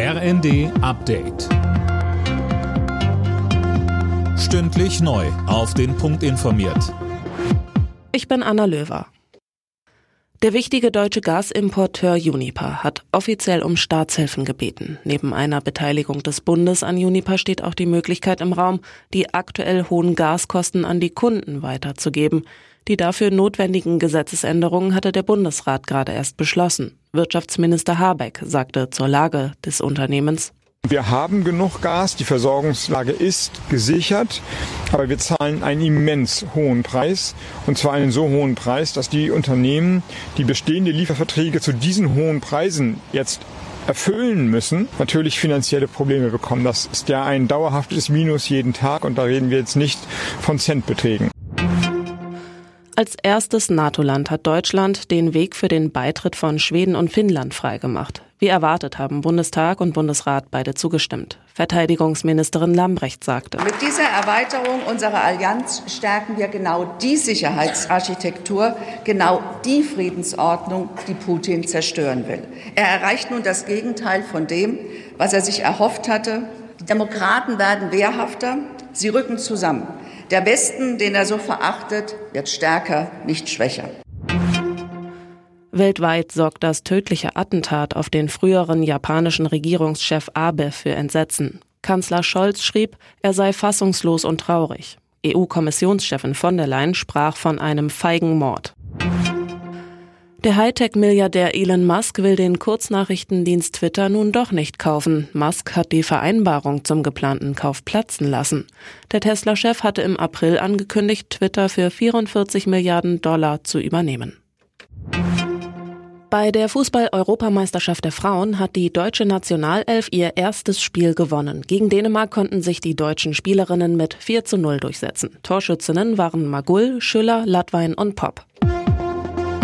RND Update. Stündlich neu. Auf den Punkt informiert. Ich bin Anna Löwer. Der wichtige deutsche Gasimporteur Uniper hat offiziell um Staatshilfen gebeten. Neben einer Beteiligung des Bundes an Uniper steht auch die Möglichkeit im Raum, die aktuell hohen Gaskosten an die Kunden weiterzugeben. Die dafür notwendigen Gesetzesänderungen hatte der Bundesrat gerade erst beschlossen. Wirtschaftsminister Habeck sagte zur Lage des Unternehmens. Wir haben genug Gas, die Versorgungslage ist gesichert, aber wir zahlen einen immens hohen Preis und zwar einen so hohen Preis, dass die Unternehmen, die bestehende Lieferverträge zu diesen hohen Preisen jetzt erfüllen müssen, natürlich finanzielle Probleme bekommen. Das ist ja ein dauerhaftes Minus jeden Tag und da reden wir jetzt nicht von Centbeträgen. Als erstes NATO-Land hat Deutschland den Weg für den Beitritt von Schweden und Finnland freigemacht. Wie erwartet haben Bundestag und Bundesrat beide zugestimmt. Verteidigungsministerin Lambrecht sagte. Mit dieser Erweiterung unserer Allianz stärken wir genau die Sicherheitsarchitektur, genau die Friedensordnung, die Putin zerstören will. Er erreicht nun das Gegenteil von dem, was er sich erhofft hatte. Die Demokraten werden wehrhafter, sie rücken zusammen. Der Westen, den er so verachtet, wird stärker, nicht schwächer. Weltweit sorgt das tödliche Attentat auf den früheren japanischen Regierungschef Abe für Entsetzen. Kanzler Scholz schrieb, er sei fassungslos und traurig. EU-Kommissionschefin von der Leyen sprach von einem feigen Mord. Der Hightech-Milliardär Elon Musk will den Kurznachrichtendienst Twitter nun doch nicht kaufen. Musk hat die Vereinbarung zum geplanten Kauf platzen lassen. Der Tesla-Chef hatte im April angekündigt, Twitter für 44 Milliarden Dollar zu übernehmen. Bei der Fußball-Europameisterschaft der Frauen hat die deutsche Nationalelf ihr erstes Spiel gewonnen. Gegen Dänemark konnten sich die deutschen Spielerinnen mit 4 zu 0 durchsetzen. Torschützinnen waren Magull, Schüller, Latwein und Popp.